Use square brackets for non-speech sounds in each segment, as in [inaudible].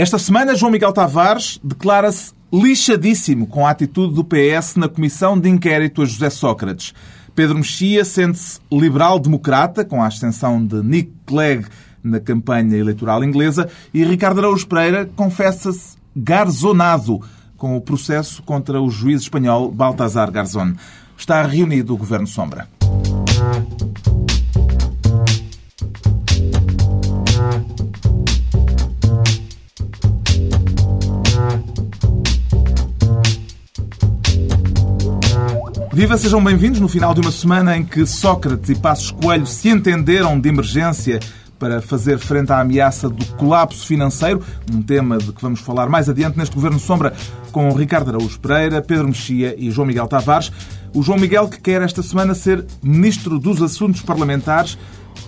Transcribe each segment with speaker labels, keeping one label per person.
Speaker 1: Esta semana, João Miguel Tavares declara-se lixadíssimo com a atitude do PS na comissão de inquérito a José Sócrates. Pedro Mexia sente-se liberal-democrata, com a ascensão de Nick Clegg na campanha eleitoral inglesa, e Ricardo Araújo Pereira confessa-se garzonado com o processo contra o juiz espanhol Baltasar Garzón. Está reunido o Governo Sombra. Viva, sejam bem-vindos no final de uma semana em que Sócrates e Passos Coelho se entenderam de emergência para fazer frente à ameaça do colapso financeiro, um tema de que vamos falar mais adiante neste Governo Sombra com Ricardo Araújo Pereira, Pedro Mexia e João Miguel Tavares. O João Miguel que quer esta semana ser Ministro dos Assuntos Parlamentares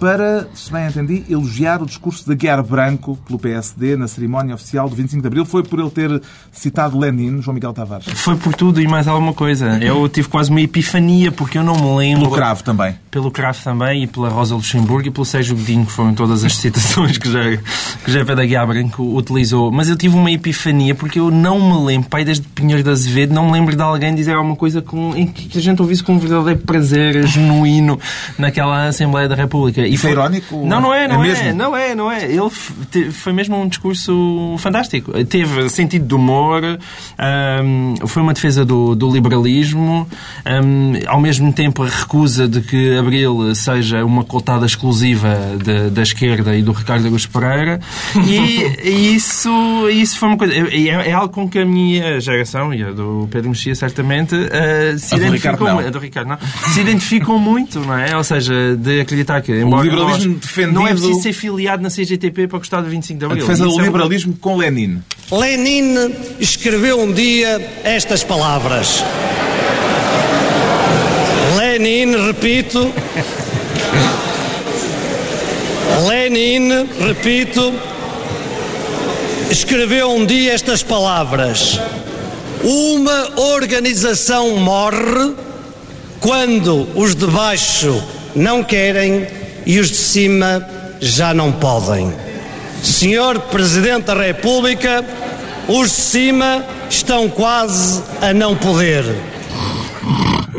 Speaker 1: para, se bem entendi, elogiar o discurso de Guiar Branco pelo PSD na cerimónia oficial do 25 de Abril. Foi por ele ter citado Lenin, João Miguel Tavares?
Speaker 2: Foi por tudo e mais alguma coisa. Eu tive quase uma epifania, porque eu não me lembro...
Speaker 1: Pelo Cravo também.
Speaker 2: Pelo Cravo também, e pela Rosa Luxemburgo, e pelo Sérgio Godinho, que foram todas as citações que já, que já da Guiar Branco utilizou. Mas eu tive uma epifania, porque eu não me lembro, pai, desde Pinheiro de Azevedo, não me lembro de alguém dizer alguma coisa com, em que a gente ouvisse com um verdadeiro prazer genuíno naquela Assembleia da República.
Speaker 1: E Isso é foi... é irónico?
Speaker 2: Não, não é, não é, é, não é, não é. Ele foi mesmo um discurso fantástico. Teve sentido de humor, um, foi uma defesa do, do liberalismo, ao mesmo tempo a recusa de que Abril seja uma coltada exclusiva de, da esquerda e do Ricardo Augusto Pereira. E, [laughs] isso, isso foi uma coisa. É, é, algo com que a minha geração e a do Pedro Mexia certamente uh, se identificam. Do Ricardo, não. Se identificam muito, não é? Ou seja, de acreditar que, embora
Speaker 1: liberalismo defendido...
Speaker 2: Não é preciso ser filiado na CGTP para gostar do 25 de Abril.
Speaker 1: A defesa do é liberalismo com Lenin.
Speaker 3: Lenin escreveu um dia estas palavras. Lenin, repito. Lenin, repito, escreveu um dia estas palavras. Uma organização morre quando os de baixo não querem e os de cima já não podem. Senhor Presidente da República, os de cima estão quase a não poder.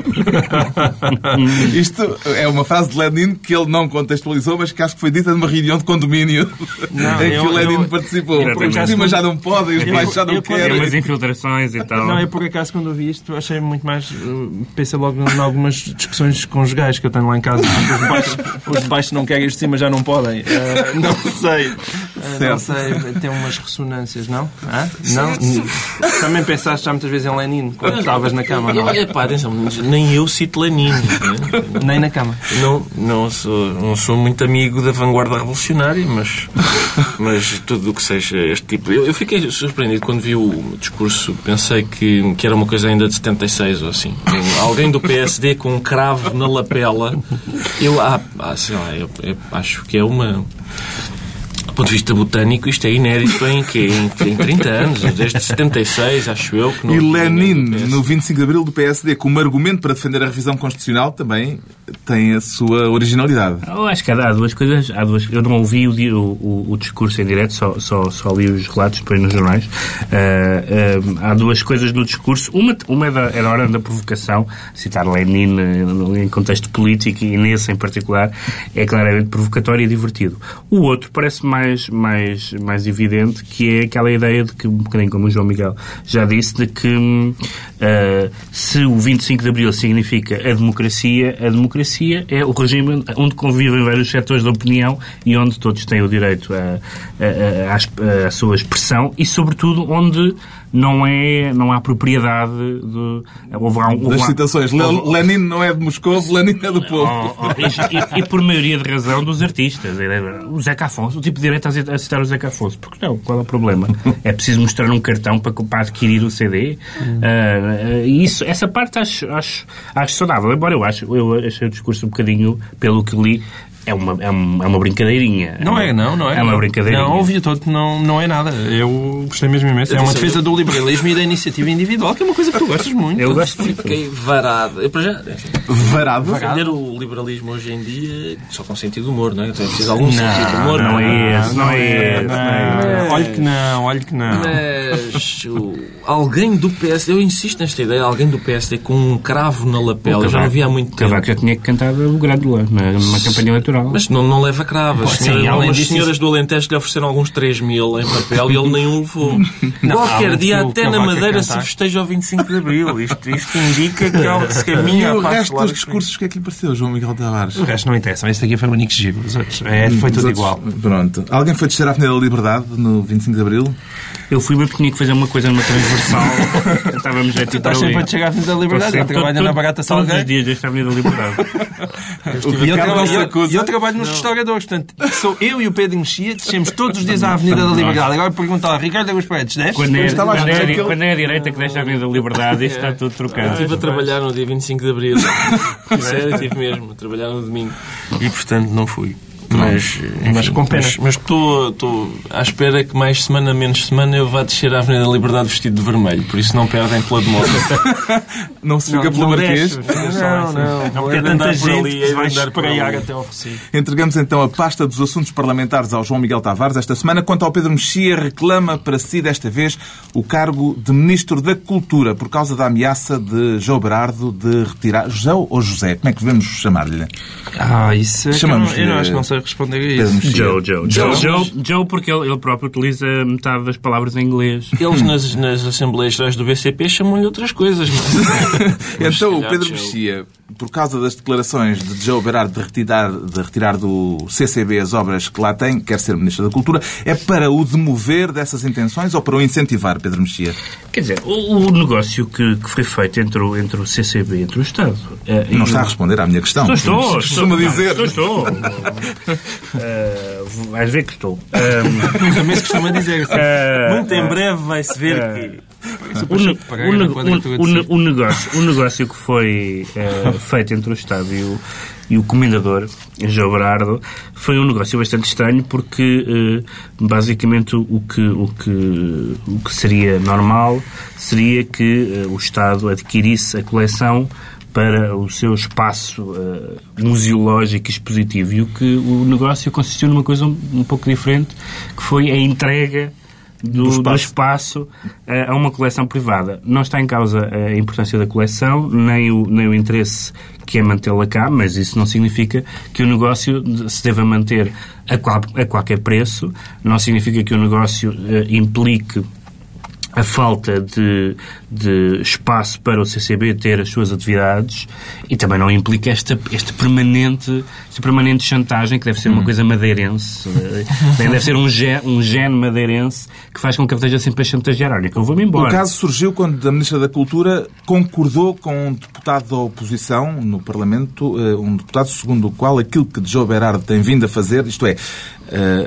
Speaker 3: [laughs]
Speaker 1: Isto é uma frase de Lenin que ele não contextualizou, mas que acho que foi dita numa reunião de condomínio não, [laughs] em que eu, o Lenin eu, participou. Eu, por cima já não podem, os baixos já não querem.
Speaker 4: umas infiltrações e tal.
Speaker 2: Não, é por acaso quando ouvi isto achei muito mais. Uh, pensei logo em algumas discussões conjugais que eu tenho lá em casa. [laughs] Os baixos, os baixos não querem, os de cima já não podem. Uh, não sei. Uh, não sei, tem umas ressonâncias, não? Ah? Não? Também pensaste já muitas vezes em Lenin quando estavas na cama, não?
Speaker 4: É pá, atenção, nem eu cito Lenin. Né?
Speaker 2: Nem na cama.
Speaker 4: Não, não, sou, não sou muito amigo da vanguarda revolucionária, mas, mas tudo o que seja este tipo. Eu, eu, fiquei surpreendido quando vi o discurso. Pensei que, que era uma coisa ainda de 76 ou assim. Alguém do PSD com um cravo na lapela. Eu, ah, ah sei lá, eu, eu acho que é uma do ponto de vista botânico, isto é inédito em, que, em, em 30 anos, desde 76, acho eu. Que
Speaker 1: não, e Lenin, no 25 de Abril do PSD, como argumento para defender a revisão constitucional, também tem a sua originalidade.
Speaker 4: Eu acho que há duas coisas. Há duas, eu não ouvi o, o, o discurso em direto, só, só, só li os relatos depois nos jornais. Uh, uh, há duas coisas no discurso. Uma, uma é da, é da hora da provocação, citar Lenin em contexto político e nesse em particular, é claramente provocatório e divertido. O outro parece mais mais, mais, mais evidente, que é aquela ideia de que, um bocadinho como o João Miguel já disse, de que uh, se o 25 de Abril significa a democracia, a democracia é o regime onde convivem vários setores da opinião e onde todos têm o direito à sua expressão e, sobretudo, onde não, é, não há propriedade de.
Speaker 1: Houve, houve, das citações. Lenin não é de Moscou, Lenin é do povo.
Speaker 4: Oh, oh, e, e, por maioria de razão dos artistas. O Zeca Afonso, o tipo de direito a citar o Zeca Afonso. Porque não? Qual é o problema? É preciso mostrar um cartão para, para adquirir o CD? Uh, isso, essa parte acho, acho, acho saudável. Embora eu acho, eu achei o discurso um bocadinho, pelo que li, é uma, é uma, é uma brincadeirinha.
Speaker 2: Não é, não, não é.
Speaker 4: É uma brincadeirinha.
Speaker 2: Não, ouvi todo, não, não é nada. Eu gostei mesmo imenso. É uma defesa do liberalismo e da iniciativa individual, que é uma coisa que tu gostas muito.
Speaker 4: Eu gosto muito.
Speaker 5: Fiquei varado. Eu, para já,
Speaker 1: Varado.
Speaker 5: defender o liberalismo hoje em dia só com sentido de humor, não é? Então é algum sentido de humor.
Speaker 4: não é esse, não é esse.
Speaker 2: Não, olha que não, olha que não.
Speaker 5: Mas o- alguém do PSD, eu insisto nesta ideia, alguém do PSD com um cravo na lapela, eu já não vi há muito
Speaker 4: O
Speaker 5: tempo.
Speaker 4: Cavaco já tinha cantado o Grândola numa campanha eleitoral.
Speaker 5: Mas não, não leva cravas.
Speaker 2: Sim,
Speaker 5: Senhora-
Speaker 2: além
Speaker 5: umas
Speaker 2: disso,
Speaker 5: senhoras do Alentejo lhe ofereceram alguns 3 mil em papel e ele nem o levou. Qualquer
Speaker 2: além
Speaker 5: dia, até na
Speaker 2: Cavaco
Speaker 5: Madeira, se
Speaker 2: cantar.
Speaker 5: festeja o 25 de Abril. Isto, isto indica que algo [laughs] se
Speaker 1: E
Speaker 5: caminha
Speaker 1: o
Speaker 5: a passos
Speaker 1: resto dos discursos, o que é que lhe pareceu, João Miguel Tavares?
Speaker 2: O resto não interessa. Este aqui foi o único giro. Os outros, é, foi tudo igual.
Speaker 1: Pronto. Alguém foi descer à Avenida da Liberdade no 25 de Abril?
Speaker 4: Eu fui porque tinha que fazer uma coisa numa transversal. [laughs] Estávamos a tipo
Speaker 2: Estás sempre a chegar à Avenida da Liberdade. Eu trabalho na Barata
Speaker 4: Todos os
Speaker 2: Salgueiro.
Speaker 4: dias desta Avenida da Liberdade. [laughs]
Speaker 2: E eu, trabalho,
Speaker 1: acusa-
Speaker 2: eu, eu trabalho nos restauradores, portanto, sou eu e o Pedro Mexia, descemos todos os dias à Avenida da Liberdade. Agora pergunta lá, Ricardo Augusto Paredes, desce?
Speaker 4: Quando é,
Speaker 1: a
Speaker 4: é, quando é a direita que deixa a Avenida da Liberdade, isto está tudo trocado.
Speaker 5: Estive a trabalhar no dia 25 de Abril. [laughs] Sério, estive mesmo a trabalhar no domingo. E, portanto, não fui. Mas,
Speaker 2: Mas com pena.
Speaker 5: Mas estou estou à espera que mais semana, menos semana, eu vá descer à Avenida da Liberdade vestido de vermelho. Por isso não perdem pela demora. [laughs]
Speaker 1: Não se fica pelo Marquês?
Speaker 5: Não, não.
Speaker 2: Não, porque é tanta gente
Speaker 5: ali,
Speaker 2: que vai
Speaker 5: andar por
Speaker 2: espraiar
Speaker 5: ali.
Speaker 2: até ao Recife.
Speaker 1: Entregamos então a pasta dos assuntos parlamentares ao João Miguel Tavares esta semana. Quanto ao Pedro Mexia, reclama para si desta vez o cargo de Ministro da Cultura por causa da ameaça de João Berardo de retirar. José ou José? Como é que devemos chamar-lhe?
Speaker 2: Ah, isso é que eu não, eu não acho que não sei responder a isso.
Speaker 4: Joe, Joe. Joe,
Speaker 5: Joe.
Speaker 4: Joe, Joe porque ele, ele próprio utiliza metade das palavras em inglês.
Speaker 5: Eles nas, nas Assembleias Gerais do BCP chamam-lhe outras coisas. [laughs] Mas...
Speaker 1: Então, o Pedro. Mexia, por causa das declarações de Joe Berardo de retirar, de retirar do CCB as obras que lá tem, quer ser Ministro da Cultura, é para o demover dessas intenções ou para o incentivar, Pedro Mexia?
Speaker 4: Quer dizer, o, o negócio que, que foi feito entre o, entre o CCB e entre o Estado. e
Speaker 1: Não
Speaker 4: o-
Speaker 1: está a responder à minha questão.
Speaker 4: Estou, estou. estou
Speaker 1: Costuma
Speaker 4: não,
Speaker 1: dizer.
Speaker 4: Estou, estou. [laughs] Eh, vais ver que estou. Eh,
Speaker 2: Também se costuma dizer. assim.
Speaker 4: eh,
Speaker 5: Muito em breve vai-se ver que...
Speaker 4: o, ne- negócio, o negócio que foi feito entre o Estado e o, e o Comendador, João Berardo, foi um negócio bastante estranho porque basicamente o que, o, que, o que seria normal seria que o Estado adquirisse a coleção para o seu espaço eh, museológico e expositivo. E o que o negócio consistiu numa coisa um, um pouco diferente, que foi a entrega do, do
Speaker 1: espaço.
Speaker 4: espaço eh, a uma coleção privada. Não está em causa a importância da coleção, nem o, nem o interesse que é mantê-la cá, mas isso não significa que o negócio se deva manter a, qual- a qualquer preço, não significa que o negócio eh, implique a falta de, de espaço para o CCB ter as suas atividades e também não implica esta, esta, permanente, esta permanente chantagem, que deve ser
Speaker 1: Hum.
Speaker 4: uma coisa madeirense. [laughs] eh, deve ser um gene, um gene madeirense que faz com que ele esteja sempre a chantagear. Olha, que eu vou-me embora.
Speaker 1: O caso surgiu quando a Ministra da Cultura concordou com um deputado da oposição no Parlamento, eh, um deputado segundo o qual aquilo que João Berardo tem vindo a fazer, isto é,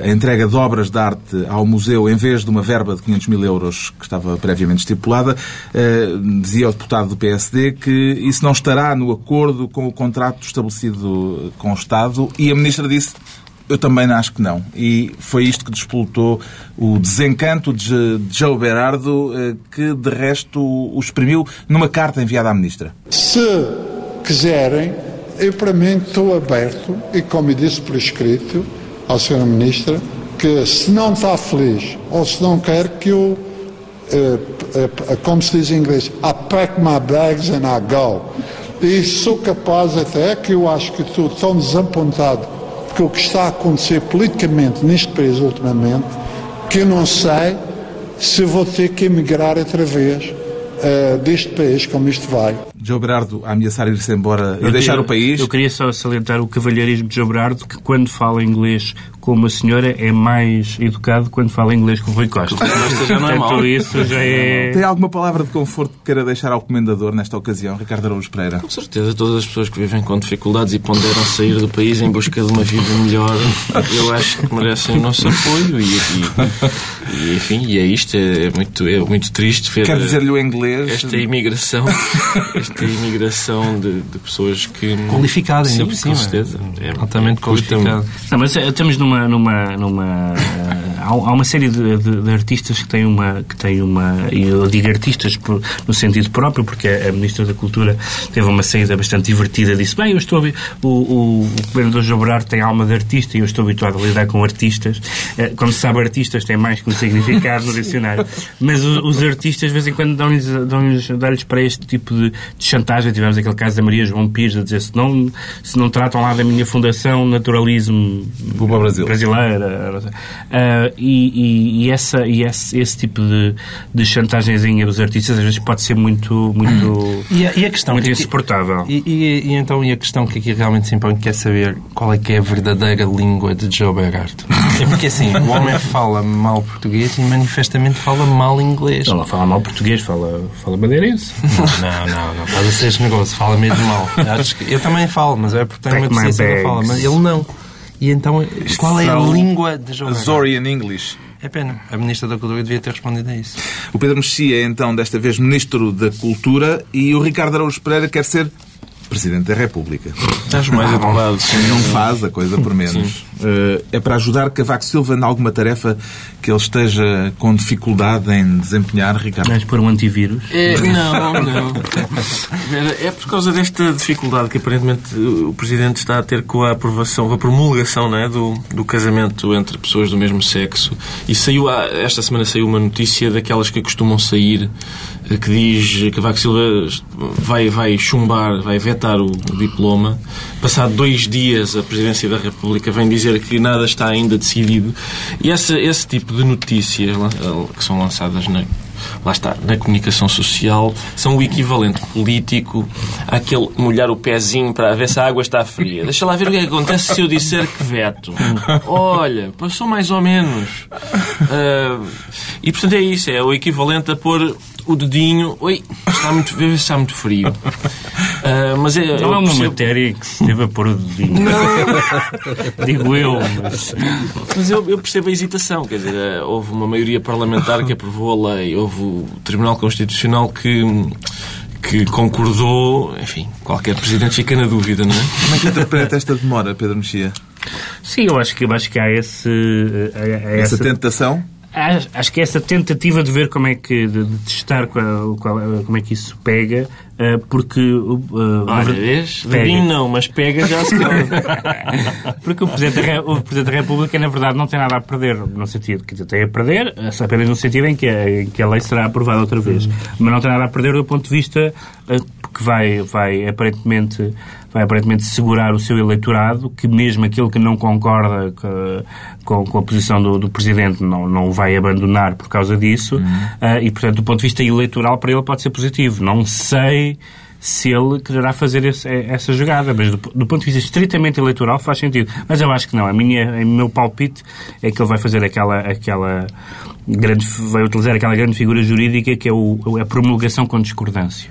Speaker 1: a entrega de obras de arte ao museu em vez de uma verba de 500 mil euros que estava previamente estipulada, eh, dizia o deputado do PSD que isso não estará no acordo com o contrato estabelecido com o Estado e a Ministra disse eu também acho que não. E foi isto que despoltou o desencanto de Joe Berardo, eh, que de resto o exprimiu numa carta enviada à Ministra.
Speaker 6: Se quiserem, eu para mim estou aberto e, como disse por escrito à Sra. Ministra, que se não está feliz ou se não quer que eu, eh, eh, como se diz em inglês, I pack my bags and I go. E sou capaz até, que eu acho que estou tão desapontado com o que está a acontecer politicamente neste país ultimamente, que eu não sei se vou ter que emigrar outra vez eh, deste país como isto vai.
Speaker 1: Joe Berardo a ameaçar ir-se embora e
Speaker 4: Eu
Speaker 1: deixar
Speaker 4: queria-
Speaker 1: o país.
Speaker 4: Eu queria só salientar o cavalheirismo de João Berardo, que quando fala inglês como a senhora é mais educado quando fala inglês com o Rui Costa.
Speaker 5: Costa já não é mau.
Speaker 4: isso já é...
Speaker 1: Tem alguma palavra de conforto que queira deixar ao comendador nesta ocasião, Ricardo Araújo Pereira?
Speaker 5: Com certeza, todas as pessoas que vivem com dificuldades e ponderam sair do país em busca de uma vida melhor, eu acho que merecem o nosso apoio e, e- e, enfim, e é isto, é muito, é muito triste ver
Speaker 1: Quer dizer-lhe o inglês?
Speaker 5: esta imigração, esta imigração de, de pessoas que...
Speaker 2: Qualificada, ainda
Speaker 5: Sim,
Speaker 2: por cima.
Speaker 5: com certeza. É,
Speaker 2: Altamente
Speaker 5: custa-me.
Speaker 2: qualificado.
Speaker 4: Não, mas eh, estamos numa. Numa, numa eh, há, há uma série de, de- de artistas que têm uma. Que têm uma e eu digo artistas por- no sentido próprio, porque a, a Ministra da Cultura teve uma saída bastante divertida. Disse: Bem, eu estou. O, o, o governador Jobrar tem alma de artista e eu estou habituado a lidar com artistas. Eh, Como se sabe, artistas têm mais que um significado no dicionário. Mas o- os artistas, de vez em quando, dão-lhes dão-lhes- dão-lhes para este tipo de, de chantagem. Tivemos aquele caso da Maria João Pires a dizer: se não, se não tratam lá da minha fundação, naturalismo
Speaker 1: o Brasil.
Speaker 4: Brasileira. não. Ah, e, e- essa, e esse, esse tipo de, de chantagemzinha dos artistas às vezes pode ser muito, muito, [clears throat]
Speaker 2: E a, e a questão
Speaker 4: muito
Speaker 2: que
Speaker 4: insuportável.
Speaker 2: E, e- e então, e a questão que aqui realmente se impõe, que é saber qual é que é a verdadeira língua de Joe Berardo. É porque assim, o homem [laughs] fala mal português e manifestamente fala mal inglês.
Speaker 4: Ele não fala mal português, fala, fala madeirense.
Speaker 2: Não, não, não. Faz a ser este negócio, fala mesmo mal. Acho que- Eu também falo, mas é porque tenho uma
Speaker 4: Take
Speaker 2: deficiência que eu
Speaker 4: bags.
Speaker 2: mas ele não. E então, qual é a língua de Berardo?
Speaker 1: Azorian English.
Speaker 2: É pena. A Ministra da Cultura devia ter respondido a isso.
Speaker 1: O Pedro Mexia é então, desta vez, Ministro da Cultura e o Ricardo Araújo Pereira quer ser Presidente da República.
Speaker 5: Estás mais adequado, sim.
Speaker 1: Não faz a coisa por menos. Eh, é para ajudar Cavaco Silva em alguma tarefa que ele esteja com dificuldade em desempenhar, Ricardo?
Speaker 4: Vais pôr um antivírus.
Speaker 5: É, não, não. Vera, É por causa desta dificuldade que aparentemente o Presidente está a ter com a aprovação, com a promulgação não é, do, do casamento entre pessoas do mesmo sexo. E saiu, esta semana saiu uma notícia daquelas que costumam sair, eh, que diz que Vaco Silva vai, vai chumbar, vai vetar o, diploma. Passado dois dias, a Presidência da República vem dizer que nada está ainda decidido. E essa, esse tipo de notícias que são lançadas na, lá está, na comunicação social, são o equivalente político àquele molhar o pezinho para ver se a água está fria. Deixa lá ver o que é que acontece se eu disser que veto. Olha, passou mais ou menos. Ah, e portanto é isso, é o equivalente a pôr o dedinho. Oi, está muito, está muito frio. [laughs] Ah, mas é,
Speaker 4: Não é uma
Speaker 5: percebo-
Speaker 4: matéria que se deva pôr o dedinho. [laughs] Digo eu, mas...
Speaker 5: Mas eu, eu percebo a hesitação. Quer dizer, eh, houve uma maioria parlamentar que aprovou a lei, houve o Tribunal Constitucional que, que concordou. Enfim, qualquer presidente fica na dúvida, não é?
Speaker 1: Como é que interpreta esta demora, Pedro Mexia?
Speaker 4: Sim, eu acho que, eu acho que há esse... há- há
Speaker 1: Essa
Speaker 4: essa-
Speaker 1: tentação?
Speaker 4: Acho, que essa tentativa de ver como é que de, de testar qual, qual- como é que isso pega, eh, porque uh,
Speaker 5: Olha, vês? Não, mas pega já se [laughs]
Speaker 4: porque o Presidente, da, o Presidente da República, na verdade, não tem nada a perder, no sentido que tem a perder, apenas no sentido em que, a, em que a lei será aprovada outra vez. Mas não tem nada a perder do ponto de vista eh, que vai, vai, aparentemente, vai aparentemente segurar o seu eleitorado, que mesmo aquele que não concorda co- com, com a posição do, do Presidente não, não o vai abandonar por causa disso, eh, e, portanto, do ponto de vista eleitoral, para ele pode ser positivo. Não sei se ele quererá fazer esse- essa jogada, mas do, do ponto de vista estritamente eleitoral faz sentido. Mas eu acho que não. A minha, o meu palpite é que ele vai fazer aquela, aquela grande, vai utilizar aquela grande figura jurídica que é o, a promulgação com discordância.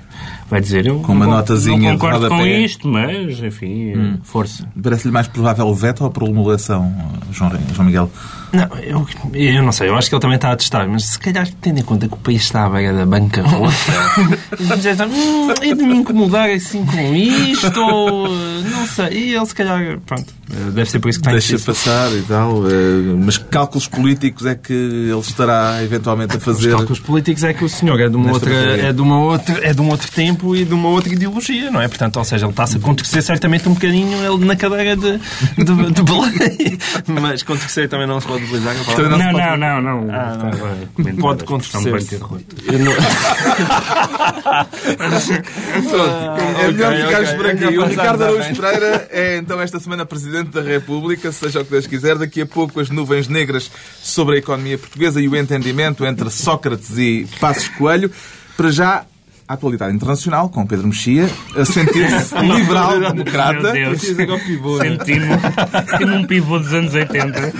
Speaker 4: Vai dizer, eu
Speaker 1: Com uma
Speaker 4: não,
Speaker 1: notazinha
Speaker 4: não
Speaker 1: de
Speaker 4: concordo com isto, mas, enfim, força.
Speaker 1: Parece-lhe mais provável o veto ou a promulgação, João, João Miguel?
Speaker 2: Não, eu, eu não sei, eu acho que ele também está a testar, mas se calhar tendo em conta que o país está à beira da bancarrota, [laughs] já está, hum, é de me incomodar assim com isto, ou não sei, e ele se calhar, pronto, deve ser por isso que está
Speaker 1: Deixa passar e tal. eh, Mas que cálculos políticos é que ele estará eventualmente a
Speaker 2: Os
Speaker 1: fazer?
Speaker 2: cálculos políticos é que o senhor é de, uma outra,
Speaker 1: matéria.
Speaker 2: é, de uma outra, é de um outro tempo e de uma outra ideologia, não é? Portanto, ou seja, ele está-se a contorcer certamente um bocadinho ele na cadeira de, de, de Belém. [laughs] Mas contorcer também não se pode utilizar.
Speaker 4: Não, não,
Speaker 1: pode-
Speaker 4: não, não.
Speaker 2: Ah, não.
Speaker 4: Estava a comentar
Speaker 2: Pode.
Speaker 5: Eu não- [laughs]
Speaker 1: É melhor
Speaker 2: ok,
Speaker 1: ficarmos
Speaker 2: ok.
Speaker 1: por aqui.
Speaker 2: Ainda
Speaker 1: O Ricardo Araújo. Pereira é então esta semana Presidente da República, seja o que Deus quiser. Daqui a pouco as nuvens negras sobre a economia portuguesa e o entendimento entre Sócrates e Passos Coelho. Para já, à atualidade internacional com Pedro Mexia, a sentir-se [laughs] liberal-democrata.
Speaker 2: Né?
Speaker 4: Senti-me [laughs] senti um pivô dos anos 80.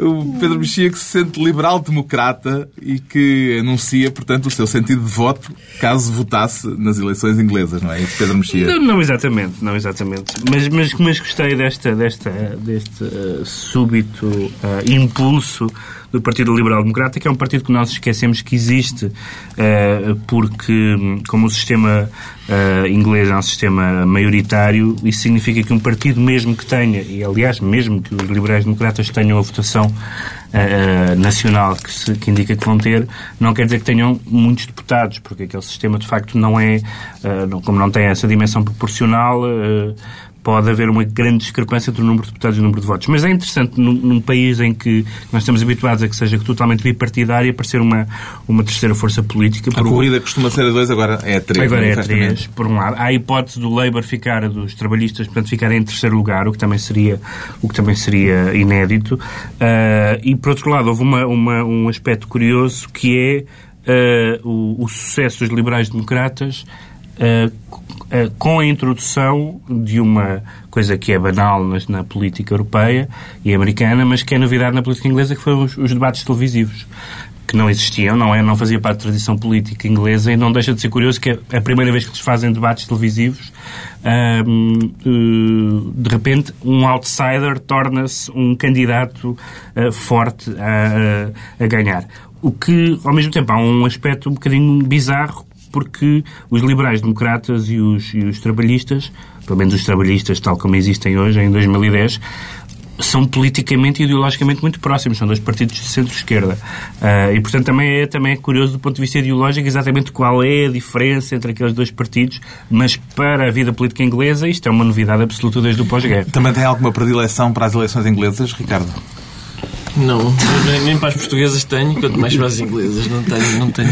Speaker 1: O Pedro Mexia que se sente liberal-democrata e que anuncia, portanto, o seu sentido de voto caso votasse nas eleições inglesas, não é isso, Pedro Mexia?
Speaker 4: Não, não exatamente, não exatamente. Mas, mas, mas gostei desta, desta, deste eh, súbito eh, impulso do Partido Liberal Democrata, que é um partido que nós esquecemos que existe, eh, porque, como o sistema eh, inglês é um sistema maioritário, isso significa que um partido, mesmo que tenha, e aliás, mesmo que os liberais democratas tenham a votação eh, nacional que, se, que indica que vão ter, não quer dizer que tenham muitos deputados, porque aquele sistema de facto não é, eh, não- como não tem essa dimensão proporcional, eh, pode haver uma grande discrepância entre o número de deputados e o número de votos. Mas é interessante, num, num país em que nós estamos habituados a que seja totalmente bipartidário, aparecer uma, uma terceira força política.
Speaker 1: A corrida costuma ser a dois, agora é a três.
Speaker 4: Agora é
Speaker 1: manifestamente.
Speaker 4: três, por um lado. Há a hipótese do Labour ficar, dos trabalhistas, portanto, ficarem em terceiro lugar, o que também seria, o que também seria inédito. Ah, e, por outro lado, houve uma, uma- um aspecto curioso que é ah, o, o sucesso dos liberais-democratas co- ah, com a introdução de uma coisa que é banal nas- na política europeia e americana, mas que é novidade na política inglesa, que foram os, os debates televisivos que não existiam, não é? Não fazia parte da tradição política inglesa e não deixa de ser curioso que é a primeira vez que eles fazem debates televisivos, ahm, eh, de repente um outsider torna-se um candidato eh, forte a, a ganhar. O que, ao mesmo tempo, há um aspecto um bocadinho bizarro porque os liberais democratas e os, e os trabalhistas, pelo menos os trabalhistas tal como existem hoje, em 2010, são politicamente e ideologicamente muito próximos, são dois partidos de centro-esquerda. Ah, e, portanto, também é, também é curioso do ponto de vista ideológico exatamente qual é a diferença entre aqueles dois partidos, mas para a vida política inglesa isto é uma novidade absoluta desde o pós-guerra.
Speaker 1: Também tem alguma predileção para as eleições inglesas, Ricardo?
Speaker 5: Não, nem, nem para as portuguesas tenho, quanto mais para as inglesas. Não tenho, não tenho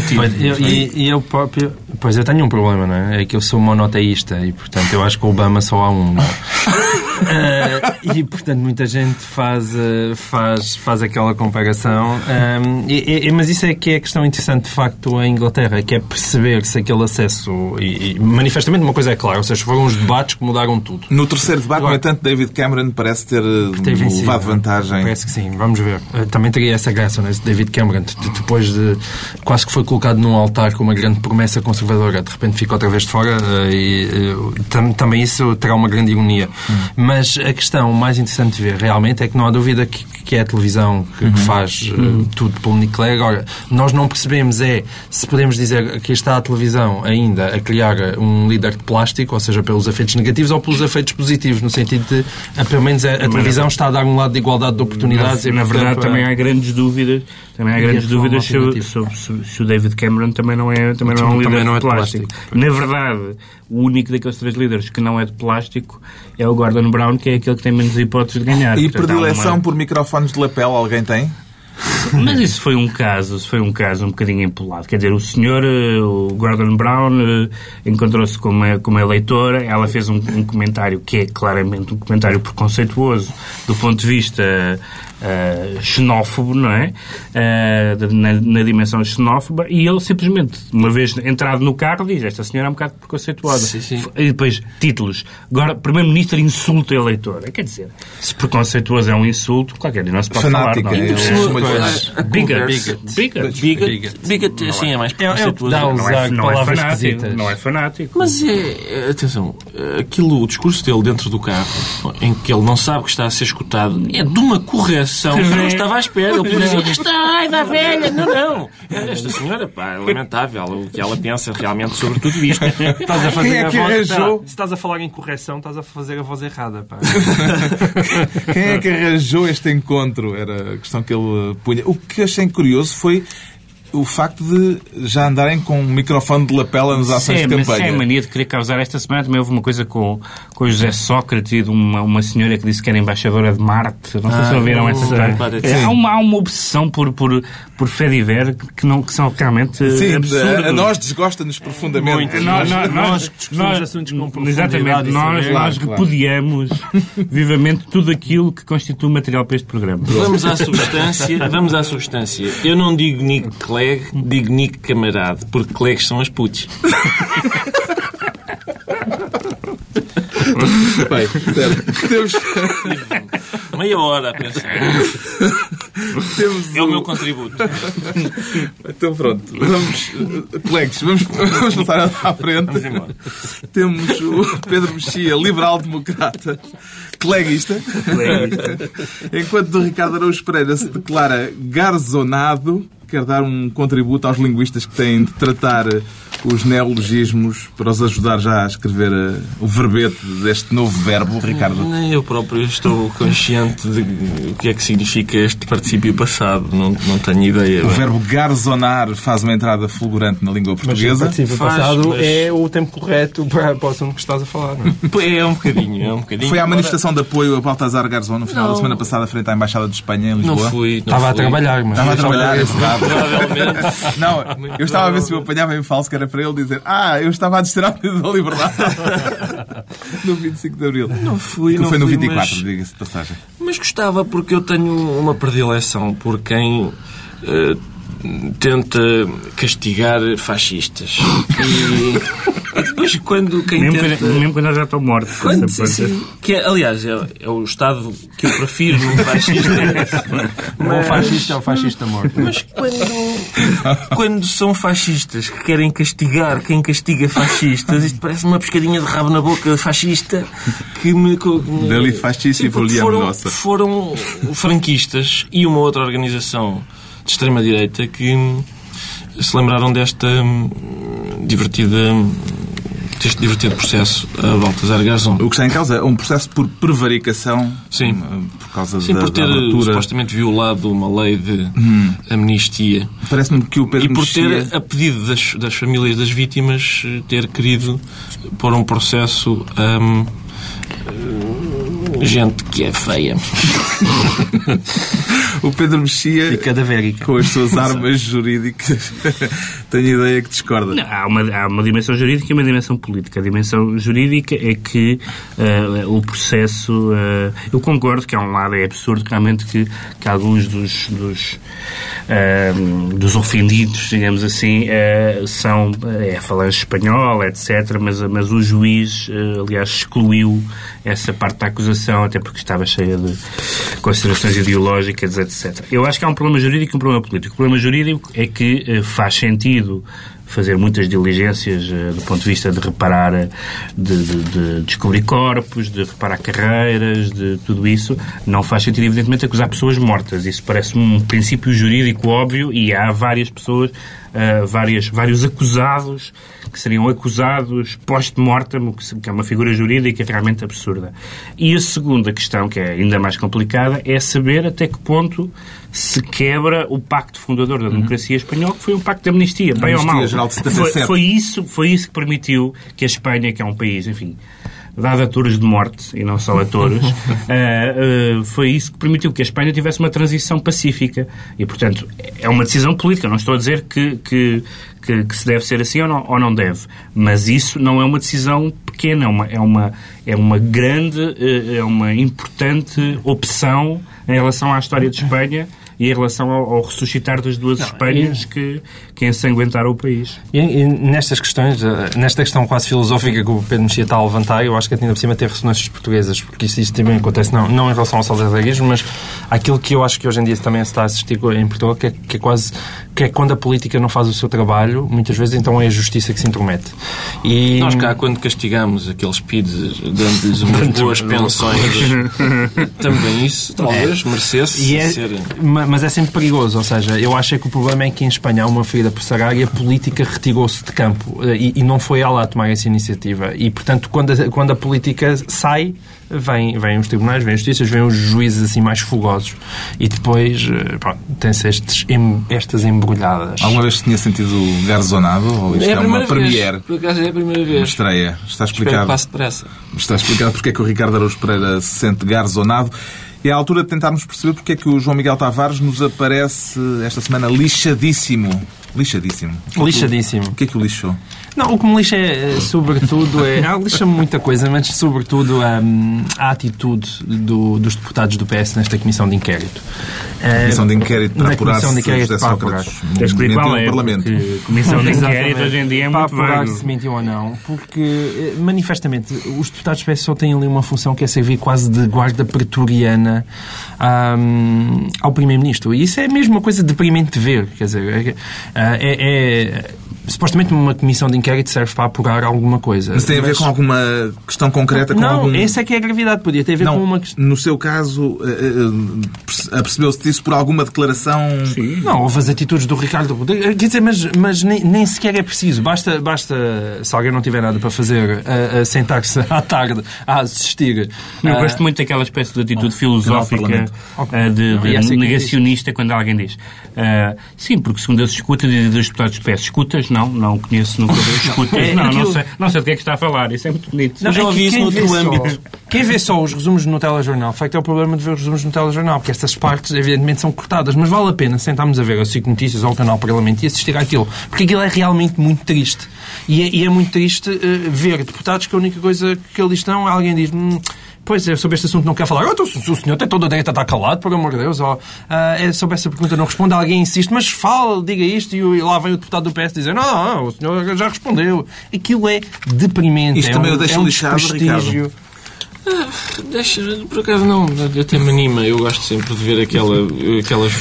Speaker 2: e, e eu próprio. Pois eu tenho um problema, não é? É que eu sou monoteísta e, portanto, eu acho que o Obama só há um, não é? [laughs] Ah, e, portanto, muita gente faz, ah, faz, faz aquela comparação. Ah, e- e- mas isso é que é a questão interessante, de facto, em Inglaterra, que é perceber se aquele acesso. E, e manifestamente, uma coisa é clara, ou seja, foram os debates que mudaram tudo.
Speaker 1: No terceiro debate, no
Speaker 2: Agora-
Speaker 1: entanto, David Cameron parece ter eh,
Speaker 2: vencido.
Speaker 1: levado vantagem.
Speaker 2: Parece que sim, vamos ver. Eh, Também teria essa graça, né? esse David Cameron, de- de- depois de quase que foi colocado num altar com uma grande promessa conservadora, de repente fica outra vez de fora eh, e eh, tam- também isso terá uma grande ironia. Mas a questão mais interessante de ver realmente é que não há dúvida que, que é a televisão que, que faz eh, tudo pelo nuclear. Agora, nós não percebemos é se podemos dizer que está a televisão ainda a criar um líder de plástico, ou seja, pelos efeitos negativos ou pelos efeitos positivos, no sentido de, eh, pelo menos, a, a televisão está a dar um lado de igualdade de oportunidades.
Speaker 4: Na,
Speaker 2: e,
Speaker 4: na
Speaker 2: portanto,
Speaker 4: verdade, também há grandes dúvidas. Também há grandes
Speaker 2: a
Speaker 4: dúvidas sobre, sobre se, o David Cameron também não é, também não é um líder
Speaker 2: não é
Speaker 4: de
Speaker 2: de
Speaker 4: plástico.
Speaker 2: plástico.
Speaker 4: Na verdade, o único daqueles três líderes que não é de plástico é o Gordon Brown, que é aquele que tem menos hipóteses de ganhar.
Speaker 1: E
Speaker 4: Portanto,
Speaker 1: predileção
Speaker 4: uma-
Speaker 1: por microfones de lapela, alguém tem?
Speaker 4: Mas isso foi um caso, foi um caso um bocadinho empolado. Quer dizer, o senhor, eh, o Gordon Brown, eh, encontrou-se com uma, com uma eleitora, ela fez um, um comentário que é claramente um comentário preconceituoso do ponto de vista eh, xenófobo, não é? De- na, na dimensão xenófoba, e ele simplesmente, uma vez entrado no carro, diz: Esta senhora é um bocado preconceituosa.
Speaker 5: Sim, sim.
Speaker 4: E depois, títulos. Agora, Primeiro-Ministro insulta a eleitora. Quer dizer, se preconceituoso é um insulto, qualquer dia não se pode
Speaker 1: Fanática,
Speaker 4: falar. Não é?
Speaker 1: é,
Speaker 5: pois,
Speaker 1: fanático.
Speaker 5: a
Speaker 4: Bigot.
Speaker 5: conversa-
Speaker 4: Bigot.
Speaker 5: Bigot. Bigot, assim, é mais
Speaker 2: É- é
Speaker 5: preconceituoso.
Speaker 4: Não é, não é fanático. Não é fanático.
Speaker 5: Mas é, é- atenção, aquilo, o discurso dele dentro do carro, em que ele não sabe que está a ser escutado, é de uma correção que eu não estava à espera. Ele podia dizer, está, ai da velha. Não, não. Esta senhora, pá, é lamentável o que ela pensa realmente sobre tudo isto.
Speaker 2: Estás a fazer
Speaker 1: Quem é
Speaker 2: a
Speaker 1: que
Speaker 2: voz,
Speaker 1: arranjou?
Speaker 2: espera, se estás a falar em correção, estás a fazer a voz errada. Pá.
Speaker 1: Quem é que arranjou este encontro? Era a questão que ele punha. O que achei curioso foi o facto de já andarem com um microfone de lapela nas ações
Speaker 4: É,
Speaker 1: de
Speaker 4: mas é a
Speaker 1: campanha.
Speaker 4: mania de querer causar. Esta semana também houve uma coisa com, com o José Sócrates e de uma, uma senhora que disse que era embaixadora de Marte. Não sei se
Speaker 1: Ah,
Speaker 4: ouviram essa história. É, há, uma, há uma obsessão por, por, por fé diver que, não, que são realmente
Speaker 1: Sim,
Speaker 4: absurdos.
Speaker 1: a, a nós desgosta-nos profundamente.
Speaker 2: Muito.
Speaker 4: Nós,
Speaker 2: Nós-
Speaker 4: nós,
Speaker 2: nós que discutimos assuntos com profundidade
Speaker 4: Exatamente, nós,
Speaker 2: saber.
Speaker 4: nós
Speaker 1: Claro,
Speaker 4: repudiamos [laughs] vivamente tudo aquilo que constitui material para este programa.
Speaker 5: Vamos à substância. Vamos à substância. Eu não digo Nick Clegg, digo Nick Camarade, porque Cleggs são as putos. [laughs]
Speaker 1: Bem, certo. Temos,
Speaker 5: Meia hora a pensar.
Speaker 1: temos
Speaker 5: É o meu contributo.
Speaker 1: Então pronto, vamos, eh, colegas, vamos, vamos passar à frente.
Speaker 5: Vamos embora.
Speaker 1: Temos o Pedro Mexia, liberal-democrata, coleguista, enquanto o Ricardo Araújo Pereira se declara garzonado, quer dar um contributo aos linguistas que têm de tratar os neologismos para os ajudar já a escrever eh, o verbete deste novo verbo, Ricardo.
Speaker 5: Nem eu próprio estou consciente de o que é que significa este particípio passado. Não, não tenho ideia.
Speaker 1: O verbo garzonar faz uma entrada fulgurante na língua
Speaker 2: Mas o
Speaker 1: portuguesa.
Speaker 5: Faz,
Speaker 2: passado
Speaker 5: mas-
Speaker 2: é o tempo correto para, para o assunto que estás a falar. Não é? [laughs]
Speaker 5: É um bocadinho, é um bocadinho.
Speaker 1: Foi à manifestação de apoio a Baltasar Garzón no final da
Speaker 5: Não.
Speaker 1: semana passada, frente à Embaixada de Espanha em
Speaker 5: Não
Speaker 1: Lisboa.
Speaker 5: fui. Não
Speaker 2: Estava a
Speaker 5: fui.
Speaker 2: trabalhar, mas...
Speaker 1: Estava a trabalhar, é verdade.
Speaker 5: Provavelmente.
Speaker 1: Não, eu estava a ver se eu apanhava em falso, que era para ele dizer Ah, eu estava a descer à medida da liberdade [laughs] no 25 de Abril.
Speaker 5: Não fui,
Speaker 1: Que
Speaker 5: não
Speaker 1: foi no
Speaker 5: fui,
Speaker 1: 24,
Speaker 5: mas-
Speaker 1: diga-se de passagem.
Speaker 5: Mas gostava porque eu tenho uma predileção por quem eh, tenta castigar fascistas. [laughs] E, e depois quando quem
Speaker 4: Mesmo,
Speaker 5: tenta...
Speaker 4: quando, mesmo quando eu já estou morto.
Speaker 5: Quando, sim, que é, aliás, é, é o Estado que eu prefiro num fascista. [laughs]
Speaker 2: O bom fascista é o fascista morto.
Speaker 5: Mas quando, quando são fascistas que querem castigar quem castiga fascistas, isto parece uma pescadinha de rabo na boca fascista que me. que me-
Speaker 1: Dali fascista e vogliamo
Speaker 5: foram,
Speaker 1: nossa.
Speaker 5: foram franquistas e uma outra organização de extrema-direita que se lembraram desta hum, divertida. deste divertido processo a Baltasar Garzón.
Speaker 1: O que está em causa é um processo por prevaricação
Speaker 5: Sim.
Speaker 1: hum, por causa
Speaker 5: Sim,
Speaker 1: da,
Speaker 5: por ter
Speaker 1: da
Speaker 5: supostamente violado uma lei de amnistia.
Speaker 1: Parece-me que o Pedro
Speaker 5: E por ter, a pedido das, das famílias das vítimas, eh, ter querido pôr um processo hum, eh, gente que é feia.
Speaker 1: o Pedro Mexia
Speaker 2: E
Speaker 1: com as suas armas jurídicas [laughs] tenho ideia que discorda.
Speaker 4: Não, há, uma, há uma dimensão jurídica e uma dimensão política. A dimensão jurídica é que eh, o processo. eh, eu concordo que, a um lado, é absurdo realmente que, que alguns dos, dos, eh, dos ofendidos, digamos assim, são. É a falange espanhola, etc. Mas, mas o juiz, aliás, excluiu essa parte da acusação, até porque estava cheia de considerações ideológicas, etc. Eu acho que há um problema jurídico e um problema político. O problema jurídico é que eh, faz sentido fazer muitas diligências eh, do ponto de vista de reparar, eh, de, de- de descobrir corpos, de reparar carreiras, de tudo isso. Não faz sentido, evidentemente, acusar pessoas mortas. Isso parece um princípio jurídico óbvio e há várias pessoas, eh, várias, vários acusados que seriam acusados post-mortem, o que é uma figura jurídica realmente absurda. E a segunda questão, que é ainda mais complicada, é saber até que ponto se quebra o pacto fundador da democracia espanhola, que foi um pacto de amnistia, bem ou
Speaker 1: Amnistia
Speaker 4: mal. Foi,
Speaker 1: 77.
Speaker 4: foi isso, foi isso que permitiu que a Espanha, que é um país, enfim, dado a touros de morte e não só a touros, [laughs] eh, eh, foi isso que permitiu que a Espanha tivesse uma transição pacífica. E, portanto, é uma decisão política. Não estou a dizer que, que, que, que se deve ser assim ou não, ou não deve. Mas isso não é uma decisão pequena, é uma, é uma, é uma grande, eh, é uma importante opção em relação à história de Espanha e em relação ao, ao ressuscitar das duas Espanhas que, que ensanguentaram o país.
Speaker 2: E, e nestas questões, eh, nesta questão quase filosófica que o Pedro Mexia está a levantar, eu acho que ainda por cima tem ressonâncias portuguesas, porque isso, isso também acontece não, não em relação ao saldarismo, mas aquilo que eu acho que hoje em dia também se está a assistir em Portugal, que é, que é quase que é quando a política não faz o seu trabalho, muitas vezes então é a justiça que se intromete. E,
Speaker 5: Nós cá, quando castigamos aqueles PIDs, dando-lhes umas boas pensões, também isso talvez merecesse
Speaker 2: E é-
Speaker 5: ser...
Speaker 2: ma- mas é sempre perigoso. Ou seja, eu acho é que o problema é que em Espanha há uma ferida por sarar e a política retirou-se de campo. eh, E, e não foi ela a tomar essa iniciativa. E, portanto, quando a, quando a política sai, vêm vem os tribunais, vêm as justiças, vêm os juízes assim mais fogosos. E depois, eh, pronto, tem-se em- estas embrulhadas.
Speaker 1: Alguma vez se tinha sentido garzonado? Ou isto é,
Speaker 5: a
Speaker 1: uma
Speaker 5: primeira
Speaker 1: premiere?
Speaker 5: vez. Por acaso é a primeira
Speaker 1: Uma
Speaker 5: vez.
Speaker 1: estreia. Está
Speaker 5: Espero que
Speaker 1: explicado.
Speaker 5: passe depressa.
Speaker 1: Está explicado porque é que o Ricardo Araújo Pereira se sente garzonado. E é a altura de tentarmos perceber porque é que o João Miguel Tavares nos aparece esta semana lixadíssimo. Lixadíssimo.
Speaker 2: Lixadíssimo.
Speaker 1: O que é que o lixou?
Speaker 2: Não, o que me lixa é, sobretudo, é. Ah, lixa-me muita coisa, mas sobretudo hum, a atitude do- dos deputados do PS nesta comissão de inquérito. Eh,
Speaker 1: Comissão de inquérito para apurar
Speaker 2: comissão de
Speaker 1: se
Speaker 2: inquérito
Speaker 1: José
Speaker 2: para
Speaker 1: Sócrates mentiu no Parlamento.
Speaker 4: comissão de inquérito hoje em dia é
Speaker 2: para
Speaker 4: muito
Speaker 2: apurar
Speaker 4: vago.
Speaker 2: se mentiu ou não, porque eh, manifestamente os deputados do PS só têm ali uma função que é servir quase de guarda pretoriana hum, ao Primeiro-Ministro. E isso é mesmo uma coisa deprimente de ver. Quer dizer, é, é- é- supostamente uma comissão de inquérito serve para apurar alguma coisa.
Speaker 1: Mas tem a ver com alguma questão concreta? Com
Speaker 2: Não,
Speaker 1: algum...
Speaker 2: essa é que é a gravidade. Podia ter a ver
Speaker 1: Não,
Speaker 2: com uma questão.
Speaker 1: no seu caso, eh, eh, perce- apercebeu-se disso por alguma declaração...
Speaker 2: Não, houve as atitudes do Ricardo Rodrigues. Quer dizer, mas, mas nem, nem sequer é preciso. Basta, basta, se alguém não tiver nada para fazer, a, a sentar-se [laughs] à tarde a assistir.
Speaker 4: Eu
Speaker 2: Ah,
Speaker 4: gosto muito daquela espécie de atitude
Speaker 1: canal
Speaker 4: filosófica ah, de,
Speaker 2: Não,
Speaker 4: de
Speaker 2: é que
Speaker 4: negacionista quando alguém diz. ah, sim, porque segundo as escutas e dos deputados de PS, escutas? Não, não conheço nunca [laughs] escutas.
Speaker 2: É
Speaker 4: não, não
Speaker 2: aquilo-
Speaker 4: sei, não sei do que é que está a falar. Isso é muito bonito.
Speaker 2: Não,
Speaker 5: já
Speaker 2: é
Speaker 5: ouvi isso noutro
Speaker 2: vê só-
Speaker 5: âmbito.
Speaker 2: Quem vê só os resumos no telejornal, de facto é o problema de ver os resumos no telejornal, porque estas partes, evidentemente, são cortadas, mas vale a pena sentarmos a ver a SIC Notícias ou o canal Parlamento e assistir àquilo, porque aquilo é realmente muito triste. E é, e é muito triste eh, ver deputados que a única coisa que ali estão, alguém diz. "Hum, Pois é, sobre este assunto não quer falar. Oh, então, o senhor tem toda a direita a estar calado, por amor de Deus. Ou, ah, é sobre essa pergunta não responde, alguém insiste, mas fala, diga isto, e, e lá vem o deputado do PS dizer: não, não, o senhor já respondeu. Aquilo é deprimente.
Speaker 1: Isto
Speaker 2: é
Speaker 1: também
Speaker 2: um,
Speaker 1: o deixa
Speaker 2: é um
Speaker 1: lixado,
Speaker 2: desprestígio.
Speaker 5: Deixa, por acaso não, até me anima. Eu gosto sempre de ver aquela, aquelas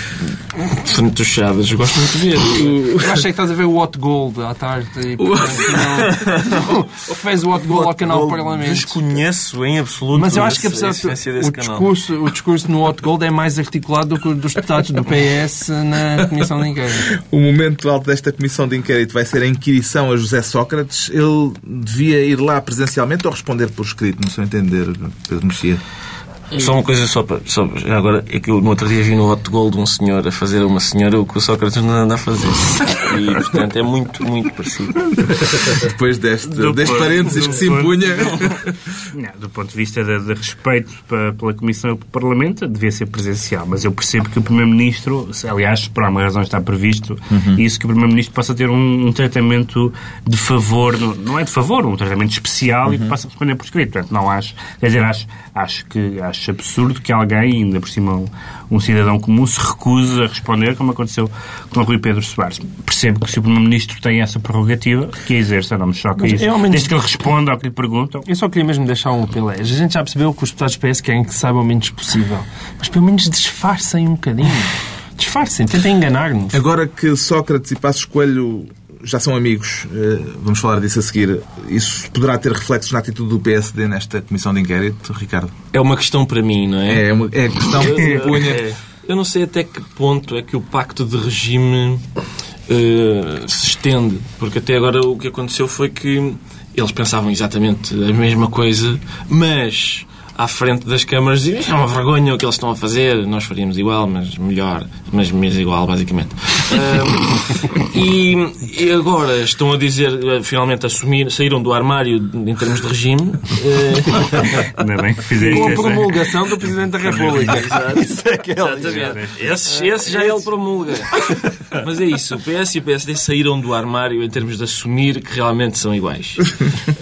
Speaker 5: fantochadas. Eu gosto muito de ver.
Speaker 2: Eu acho é que estás a ver o Hot Gold à tarde e portanto, [laughs] não, não fez o Hot Gold ao canal Parlamento.
Speaker 5: Desconheço em absoluto
Speaker 2: Mas eu acho que apesar
Speaker 5: a
Speaker 2: de o
Speaker 5: canal.
Speaker 2: discurso, o discurso no Hot Gold é mais articulado do que o dos deputados do PS na Comissão de Inquérito.
Speaker 1: O momento alto desta comissão de inquérito vai ser a inquirição a José Sócrates. Ele devia ir lá presencialmente ou responder por escrito, no seu entender, Pedro Mexia?
Speaker 5: Só uma coisa só para. Só, agora, é que eu no outro dia vi no Hot Gold um senhor a fazer a uma senhora o que o Sócrates não anda a fazer. E, portanto, é muito, muito parecido.
Speaker 1: Depois deste,
Speaker 4: Do
Speaker 1: deste
Speaker 4: ponto-
Speaker 1: parênteses que se impunha.
Speaker 4: Não, do ponto de vista de, de respeito pa- pela Comissão e pelo Parlamento, devia ser presencial. Mas eu percebo que o Primeiro-Ministro, aliás, por alguma razão está previsto, isso que o Primeiro-Ministro possa ter um, um tratamento de favor, não, não é de favor, um tratamento especial e que possa responder por escrito. Portanto, não acho, quer dizer, acho, acho que acho absurdo que alguém, ainda por cima um, um cidadão comum, se recuse a responder, como aconteceu com o Rui Pedro Soares. Percebo que se o Primeiro-Ministro tem essa prerrogativa, que a exerça, não me choca
Speaker 2: Mas
Speaker 4: isso.
Speaker 2: menos-
Speaker 4: Desde que ele responda ao que lhe perguntam.
Speaker 2: Eu só queria mesmo deixar um apelo. A gente já percebeu que os deputados do PS querem que saiba o menos possível. Mas pelo menos disfarcem um bocadinho. Disfarcem, tentem enganar-nos.
Speaker 1: Agora que Sócrates e Passos Coelho já são amigos, eh, vamos falar disso a seguir, isso poderá ter reflexos na atitude do PSD nesta comissão de inquérito, Ricardo?
Speaker 5: É uma questão para mim, não é?
Speaker 1: É, uma, é a questão que se impunha.
Speaker 5: É. Eu não sei até que ponto é que o pacto de regime eh, se estende, porque até agora o que aconteceu foi que eles pensavam exatamente a mesma coisa, mas à frente das câmaras diziam é uma vergonha o que eles estão a fazer, nós faríamos igual, mas melhor, mas menos igual, basicamente. Ah, e, e agora estão a dizer, eh, finalmente assumir, saíram do armário em termos de regime. eh, [laughs]
Speaker 4: Ainda bem que fizeste
Speaker 2: Com a
Speaker 4: essa-
Speaker 2: promulgação do Presidente da República. [laughs] Isso é é
Speaker 5: Exatamente. Esse, esse já ele promulga. Mas é isso, o PS e o PSD saíram do armário em termos de assumir que realmente são iguais. [laughs]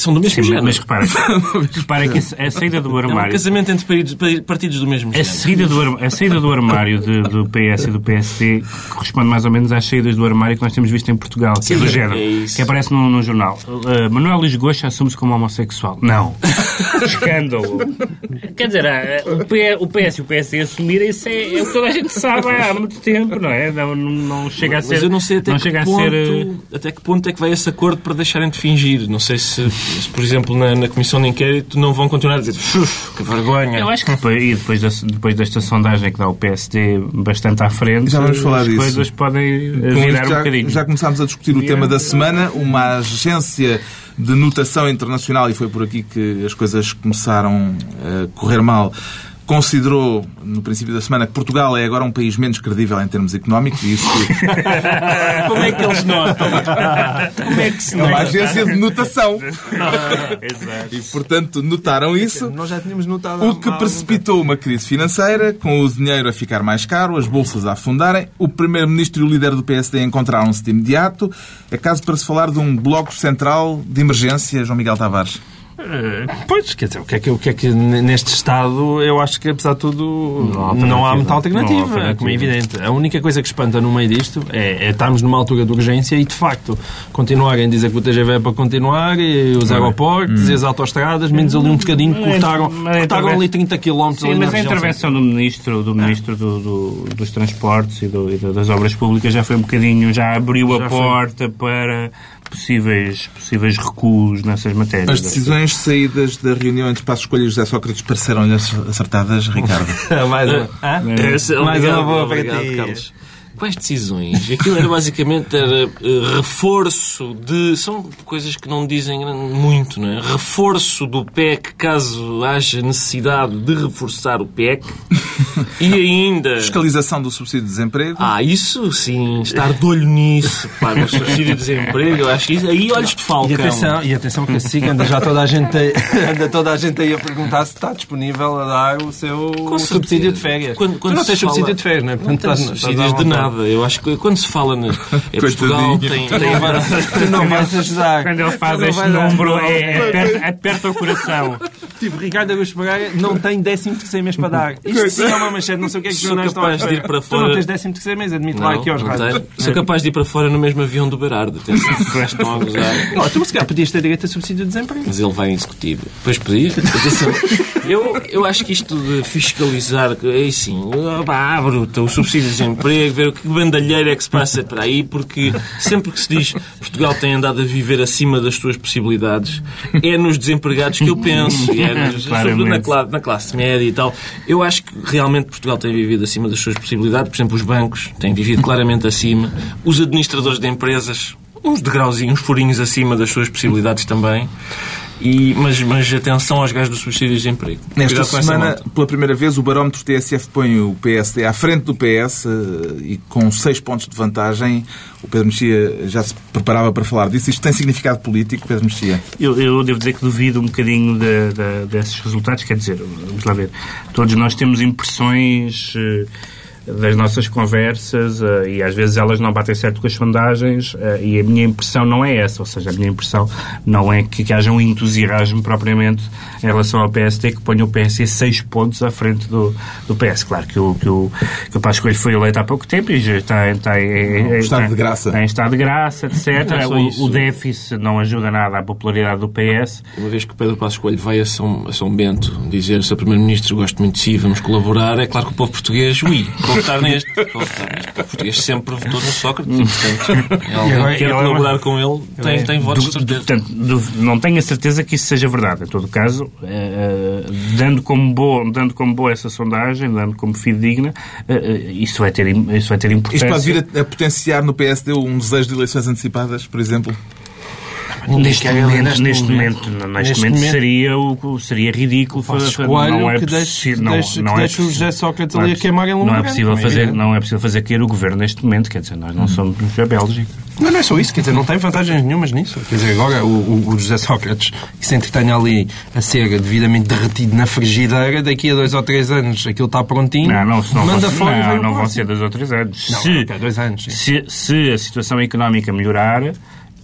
Speaker 5: são do mesmo
Speaker 4: Sim,
Speaker 5: género.
Speaker 4: mas repara, [laughs] repara que a a saída do
Speaker 5: é um
Speaker 4: armário.
Speaker 5: casamento entre partidos, do mesmo
Speaker 4: A
Speaker 5: género.
Speaker 4: saída, do, a saída do armário de- do PS e do PSD corresponde mais ou menos às saídas do armário que nós temos visto em Portugal, que é do género,
Speaker 5: é isso.
Speaker 4: que aparece num, num jornal. Uh, Manuel Luís Goxa assume-se como homossexual. Não. [laughs] escândalo. Quer dizer, ah, o, P, o PS e o PSD assumirem-se é, é o que toda a gente sabe há muito tempo, não é? Não, não chega a ser.
Speaker 5: Mas eu não sei até,
Speaker 4: não
Speaker 5: que,
Speaker 4: chega
Speaker 5: ponto,
Speaker 4: a ser, eh,
Speaker 5: até que ponto é que vai esse acordo para deixarem de fingir. Não sei se, se, por exemplo, na, na comissão de inquérito não vão continuar a dizer "Uf, que vergonha.
Speaker 4: Eu acho que depois, e depois, da- depois desta sondagem que dá o PSD bastante à frente,
Speaker 1: Já vamos falar
Speaker 4: as
Speaker 1: disso.
Speaker 4: coisas podem eh,
Speaker 1: Com
Speaker 4: virar
Speaker 1: isto
Speaker 4: um
Speaker 1: já,
Speaker 4: bocadinho.
Speaker 1: já começámos a discutir o tema da semana, uma agência de notação internacional, e foi por aqui que as coisas começaram a correr mal, considerou no princípio da semana que Portugal é agora um país menos credível em termos económicos, e isso [laughs]
Speaker 2: Como é que eles notam? Como é que se
Speaker 1: é uma
Speaker 2: nota?
Speaker 1: agência de notação. [laughs]
Speaker 4: Exato.
Speaker 1: E, portanto, notaram isso.
Speaker 2: Nós já tínhamos notado.
Speaker 1: O que precipitou uma crise financeira, com o dinheiro a ficar mais caro, as bolsas a afundarem. O Primeiro-Ministro e o líder do PSD encontraram-se de imediato. É caso para se falar de um bloco central de emergência, João Miguel Tavares.
Speaker 2: Eh, Pois, quer dizer, o que, é que, o que é que neste Estado eu acho que, apesar de tudo,
Speaker 4: Não há
Speaker 2: não há muita alternativa,
Speaker 4: Não há alternativa.
Speaker 2: como é evidente. A única coisa que espanta no meio disto é, é estarmos numa altura de urgência e, de facto, continuarem a dizer que o TGV é para continuar, e os aeroportos e as autostradas, menos ali um bocadinho, cortaram,
Speaker 4: mas
Speaker 2: cortaram ali 30 km
Speaker 4: Sim, mas a intervenção do Ministro, do ministro do, do- dos Transportes e, do- e da- das Obras Públicas já foi um bocadinho, já abriu a porta para possíveis, possíveis recuos nessas matérias.
Speaker 1: As decisões saídas da reunião entre Passos Coelho e José Sócrates pareceram-lhe acertadas, Ricardo? [laughs]
Speaker 2: mais uma?
Speaker 5: Esse-
Speaker 2: mais uma boa
Speaker 5: obrigado,
Speaker 2: para ti.
Speaker 5: Carlos. Quais decisões? Aquilo era basicamente era, eh, reforço de. São coisas que não dizem muito, não é? Reforço do PEC caso haja necessidade de reforçar o PEC. E ainda.
Speaker 1: Fiscalização do subsídio de desemprego.
Speaker 5: Ah, isso sim, estar de olho nisso, pá, no subsídio de desemprego, eu acho que isso. Aí olhos de
Speaker 2: E
Speaker 5: falcão.
Speaker 2: atenção, e atenção que a SIC anda já toda a gente aí, [laughs] anda toda a gente aí a perguntar se está disponível a dar o seu subsídio de férias.
Speaker 5: Quando- quando
Speaker 2: tu não tens
Speaker 5: fala-
Speaker 2: subsídio de férias, não é?
Speaker 5: Não
Speaker 2: Portanto,
Speaker 5: tem
Speaker 2: estás- estás
Speaker 5: subsídios de
Speaker 2: vontade.
Speaker 5: Nada. Eu acho que quando se fala na. [laughs] É Portugal tem. Tem
Speaker 2: Tu não vais ajudar.
Speaker 4: Quando ele faz
Speaker 2: Tu
Speaker 4: este número, é, [laughs] aperta, aperta o coração.
Speaker 2: Tipo, Ricardo Augusto Pereira não tem 13 terceiro mês para dar. Isto sim é uma manchete, não sei o que é que
Speaker 5: Sou
Speaker 2: jornais estão a
Speaker 5: capaz de ir
Speaker 2: dizer.
Speaker 5: para
Speaker 2: Tu não
Speaker 5: fora-
Speaker 2: tens 13 terceiro mês, admite lá aqui aos rádios.
Speaker 5: Sou capaz de ir para fora no mesmo avião do Berardo. Atenção, [laughs] estão a gozar.
Speaker 2: Não, tu se calhar podias ter direito a subsídio de desemprego.
Speaker 5: Mas ele vai em executivo. Depois pedir. Atenção. Eu, eu acho que isto de fiscalizar, é assim, ah, bruta, o subsídio de desemprego, ver o que bandalheira é que se passa para aí, porque sempre que se diz Portugal tem andado a viver acima das suas possibilidades, é nos desempregados que eu penso, e é nos, [laughs] sobretudo na, na classe média e tal. Eu acho que realmente Portugal tem vivido acima das suas possibilidades, por exemplo, os bancos têm vivido claramente acima, os administradores de empresas uns degrauzinhos, uns furinhos acima das suas possibilidades também. E, mas, mas atenção aos gajos do subsídio de desemprego.
Speaker 1: Nesta semana, pela primeira vez, o barómetro TSF põe o PSD à frente do PS eh, e com seis pontos de vantagem. O Pedro Mexia já se preparava para falar disso. Isto tem significado político, Pedro Mexia?
Speaker 4: Eu, eu devo dizer que duvido um bocadinho de- de- desses resultados. Quer dizer, vamos lá ver. Todos nós temos impressões eh, das nossas conversas eh, e às vezes elas não batem certo com as sondagens eh, e a minha impressão não é essa. Ou seja, a minha impressão não é que, que haja um entusiasmo propriamente em relação ao PSD que ponha o PS seis pontos à frente do, do PS. Claro que o, que o, que o Pascoal foi eleito há pouco tempo e já está, está, em-
Speaker 1: estado
Speaker 4: está-
Speaker 1: de graça.
Speaker 4: está em estado de graça, etc.
Speaker 5: É
Speaker 4: o, o déficit não ajuda nada à popularidade do PS.
Speaker 5: Uma vez que o Pedro Passos Coelho vai a São, a São Bento dizer Sr. Primeiro-Ministro, gosto muito de si, vamos colaborar, é claro que o povo português, ui, vou votar neste. Vou votar neste. O português sempre votou no Sócrates e, portanto, é alguém quer colaborar com ele, tem, tem votos de certeza.
Speaker 4: Portanto, não tenho a certeza que isso seja verdade. Em todo caso, eh, eh, dando, como boa, dando como boa essa sondagem, dando como fidedigna, eh, isso, vai ter, isso vai ter importância.
Speaker 1: Isto pode vir a, a potenciar no PSD um desejo de eleições antecipadas, por exemplo?
Speaker 4: Neste momento, neste, momento, neste momento seria, o, seria ridículo fazer-
Speaker 2: Coelho
Speaker 4: não é
Speaker 2: que deixe- que
Speaker 4: não-
Speaker 2: deixe-
Speaker 4: não
Speaker 2: que
Speaker 4: é
Speaker 2: deixe o José Sócrates
Speaker 4: é
Speaker 2: ali a queimar em
Speaker 4: não é possível
Speaker 2: é
Speaker 4: fazer. Não é possível fazer cair o governo neste momento, quer dizer, nós não somos a Bélgica.
Speaker 2: Mas não é só isso, quer dizer, não tem vantagens nenhumas nisso. Quer dizer, agora o, o- José Sócrates, que se entretenha ali a ser devidamente derretido na frigideira, daqui a dois ou três anos aquilo está prontinho,
Speaker 4: Não, não, se não,
Speaker 2: manda fora
Speaker 4: não, não vão ser dois ou três anos.
Speaker 2: Não,
Speaker 4: se,
Speaker 2: dois anos,
Speaker 4: se, se a situação económica melhorar,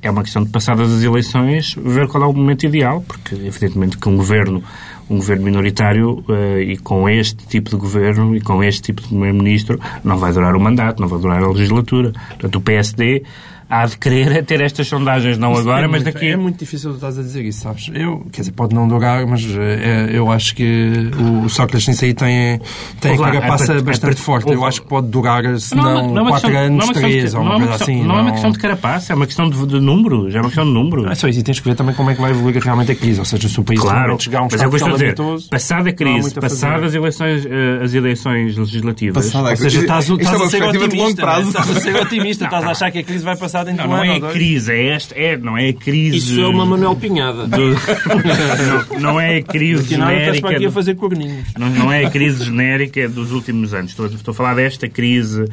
Speaker 4: é uma questão de passadas as eleições, ver qual é o momento ideal, porque evidentemente que um governo um governo minoritário eh, e com este tipo de governo e com este tipo de primeiro-ministro não vai durar o mandato, não vai durar a legislatura. Portanto, o PSD há de querer é ter estas sondagens, não agora,
Speaker 2: é
Speaker 4: mas
Speaker 2: muito,
Speaker 4: daqui...
Speaker 2: É muito difícil tu estás a dizer isso, sabes? Eu, quer dizer, pode não durar, mas eh, eu acho que o Sócrates aí tem, tem a
Speaker 4: lá,
Speaker 2: carapaça
Speaker 4: é é
Speaker 2: bastante forte. Eu acho que pode durar, se
Speaker 4: Não,
Speaker 2: não,
Speaker 4: não é uma
Speaker 2: 4
Speaker 4: questão-
Speaker 2: anos,
Speaker 4: não é uma questão de-
Speaker 2: 3 ou uma
Speaker 4: é
Speaker 2: coisa assim.
Speaker 4: Não é uma questão de carapaça, é uma questão de, de números. É uma questão de números.
Speaker 2: É só isso, e tens que ver também como é que vai evoluir realmente a crise. Ou seja, se o país
Speaker 4: Claro,
Speaker 2: realmente chegar a um
Speaker 4: mas é eu a dizer. Passada a crise,
Speaker 2: a
Speaker 4: passadas as eleições, eh, as eleições legislativas...
Speaker 1: Passada a
Speaker 2: Ou seja, estás,
Speaker 1: é
Speaker 2: estás
Speaker 1: uma
Speaker 2: a ser otimista. é? Estás a ser [laughs] otimista. Estás a achar que a crise vai passar dentro
Speaker 4: Não,
Speaker 2: de um
Speaker 4: não
Speaker 2: ano
Speaker 4: é a crise, é esta, é, não é a crise...
Speaker 5: Isso é uma Manuel Pinhada.
Speaker 4: do- [laughs] não, não é a crise
Speaker 2: Que nada estás para
Speaker 4: genérica...
Speaker 2: aqui a fazer corninhos.
Speaker 4: Não, não é a crise genérica dos últimos anos. Estou, estou a falar desta crise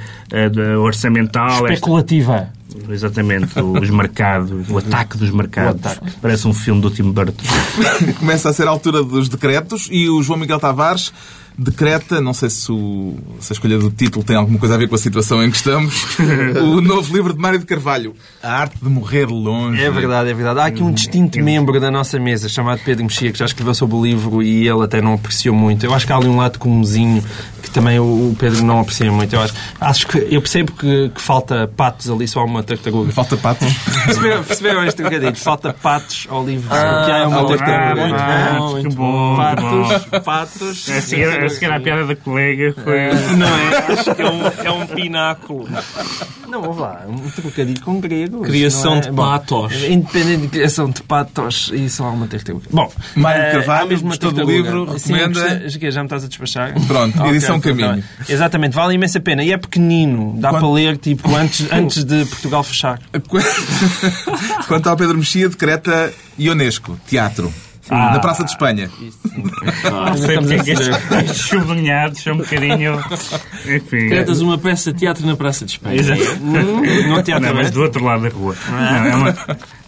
Speaker 4: de- orçamental. esta-
Speaker 2: Especulativa.
Speaker 4: Exatamente, os mercados, o ataque dos mercados.
Speaker 2: Ataque.
Speaker 4: Parece um filme do Tim Burton. [laughs]
Speaker 1: Começa a ser a altura dos decretos e o João Miguel Tavares decreta, não sei se, o- se a escolha do título tem alguma coisa a ver com a situação em que estamos, o novo livro de Mário de Carvalho, A Arte de Morrer Longe.
Speaker 2: É verdade, é verdade. Há aqui um distinto membro da nossa mesa chamado Pedro Mexia que já escreveu sobre o livro e ele até não apreciou muito. Eu acho que há ali um lado comunzinho que também o Pedro não aprecia muito. Eu acho, acho que eu percebo que, que falta patos ali, só há uma tartaruga.
Speaker 1: Falta patos.
Speaker 2: Perceberam, perceberam este trocadilho? Falta patos ao livro. que há uma
Speaker 1: ah,
Speaker 2: tartaruga.
Speaker 5: muito
Speaker 4: Ah,
Speaker 5: bom,
Speaker 4: que
Speaker 5: muito
Speaker 4: bom, que bom.
Speaker 2: Patos, patos.
Speaker 4: A seguir, a seguir à piada da colega foi...
Speaker 2: Não é? Acho que é um, é um pináculo. Não, vamos lá. Um trocadilho com grego.
Speaker 5: Criação
Speaker 2: é?
Speaker 5: de
Speaker 2: Bom,
Speaker 5: patos.
Speaker 2: Independente de criação de patos, isso há uma tartaruga. Bom,
Speaker 1: Mário Carvalho,
Speaker 2: mesmo
Speaker 1: gostou do livro,
Speaker 2: Sim,
Speaker 1: recomenda?
Speaker 2: gostei. Já me estás a despachar?
Speaker 1: Pronto, edição Caminho.
Speaker 2: Exatamente, vale imensa pena. E é pequenino. Dá
Speaker 1: Quando-
Speaker 2: para ler, tipo, antes, [laughs] antes de Portugal fechar. [laughs]
Speaker 1: Quanto ao Pedro Mexia, decreta Ionesco, teatro. Na Praça de Espanha.
Speaker 4: Não sei porque é que estes, estes sublinhados são um bocadinho... Enfim...
Speaker 5: Cretas uma peça de teatro na Praça de Espanha.
Speaker 4: Exato.
Speaker 2: Não teatro,
Speaker 4: Não, mas
Speaker 2: é?
Speaker 4: do outro lado da rua. Não, é uma-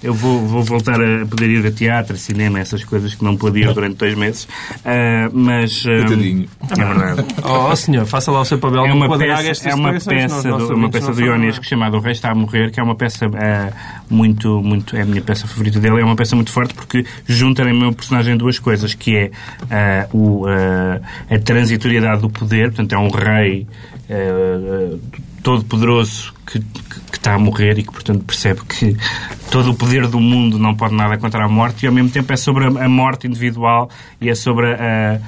Speaker 4: eu vou, vou voltar a poder ir a teatro, cinema, essas coisas que não pude ir durante dois meses. Ah, mas. ah,
Speaker 1: Coitadinho.
Speaker 4: É verdade. [laughs]
Speaker 2: Oh, senhor, faça lá o seu papel.
Speaker 4: É uma peça, é uma peça, do, uma peça do Ionesco chamada O Rei está a Morrer, que é uma peça ah, muito, muito. É a minha peça favorita dele. É uma peça muito forte porque junta no meu personagem duas coisas, que é ah, o, ah, a transitoriedade do poder, portanto, é um rei ah, todo-poderoso que, que- está a morrer e que, portanto, percebe que todo o poder do mundo não pode nada contra a morte e, ao mesmo tempo, é sobre a, morte individual e é sobre a- a-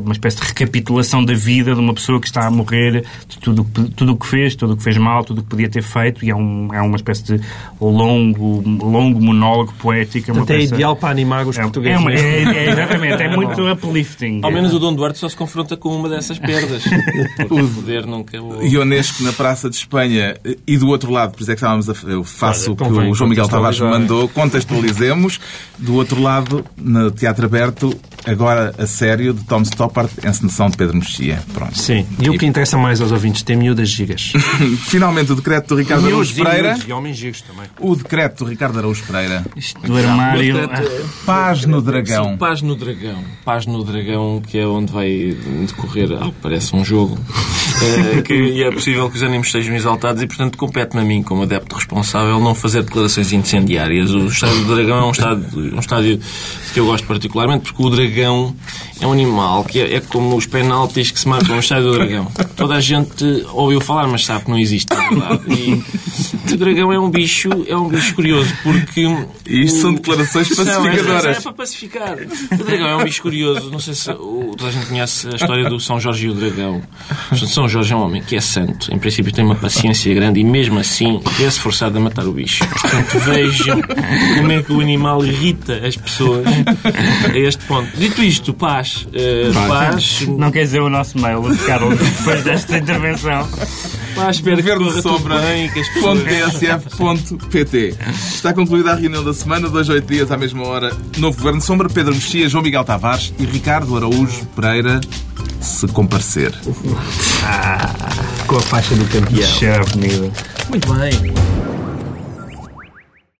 Speaker 4: uma espécie de recapitulação da vida de uma pessoa que está a morrer, de tudo o que- tudo o que fez, tudo o que fez mal, tudo o que podia ter feito e é, um, é uma espécie de longo, longo monólogo poético. É uma
Speaker 2: Portanto, é
Speaker 4: peça-
Speaker 2: ideal para animar os
Speaker 4: é,
Speaker 2: portugueses.
Speaker 4: é, uma- é- é- exatamente, é muito [laughs] uplifting.
Speaker 5: Ao menos o Dom Duarte só se confronta com uma dessas perdas. [laughs] O poder nunca o...
Speaker 1: Ionesco na Praça de Espanha e do outro lado, por isso é que estávamos a, eu faço o que
Speaker 2: convém
Speaker 1: o João Miguel Tavares
Speaker 2: contextualizar.
Speaker 1: mandou, contextualizemos. Do outro lado, no Teatro Aberto, agora a sério, de Tom Stoppard, encenação de Pedro Mexia. Pronto.
Speaker 2: Sim, e o que interessa mais aos ouvintes, tem miúdas gigas. [laughs]
Speaker 1: Finalmente, o decreto do Ricardo Araújo
Speaker 2: Miúdos
Speaker 1: Pereira.
Speaker 2: miúdos, E homens gigas também.
Speaker 1: O decreto do Ricardo Araújo Pereira.
Speaker 4: Isto do armário.
Speaker 1: Paz no Dragão.
Speaker 5: Sim, Paz no Dragão. Paz no Dragão, que é onde vai decorrer, ao que parece, um jogo. Eh, que, é possível que os ânimos sejam exaltados e, portanto, compete-me a mim, como adepto responsável, não fazer declarações incendiárias. O Estádio do Dragão é um estádio, um estádio que eu gosto particularmente, porque o dragão é um animal que é, é como os penaltis que se marcam no Estádio do Dragão. Toda a gente ouviu falar, mas sabe que não existe, na verdade. E o dragão é um bicho, é um bicho curioso, porque...
Speaker 1: E isto são declarações
Speaker 5: Não, é-
Speaker 1: pacificadoras.
Speaker 5: É, para pacificar. O dragão é um bicho curioso. Não sei se o, toda a gente conhece a história do São Jorge e o dragão. São Jorge é um homem que é santo. Em princípio tem uma paciência grande e mesmo assim vê-se forçado a matar o bicho. Portanto, vejam como é que o animal irrita as pessoas a este ponto. Dito isto, paz. eh, paz.
Speaker 4: Não quer dizer o nosso mail, Carlos, depois desta intervenção.
Speaker 5: Paz. Espero que
Speaker 1: Governo Sombra.
Speaker 5: que as pessoas...
Speaker 1: .tsf.pt Está concluída a reunião da semana, dois, oito dias à mesma hora. Novo Governo Sombra, Pedro Mexia, João Miguel Tavares e Ricardo Araújo Pereira, se comparecer.
Speaker 2: Com a faixa do campeão.
Speaker 4: Avenida.
Speaker 2: Muito bem.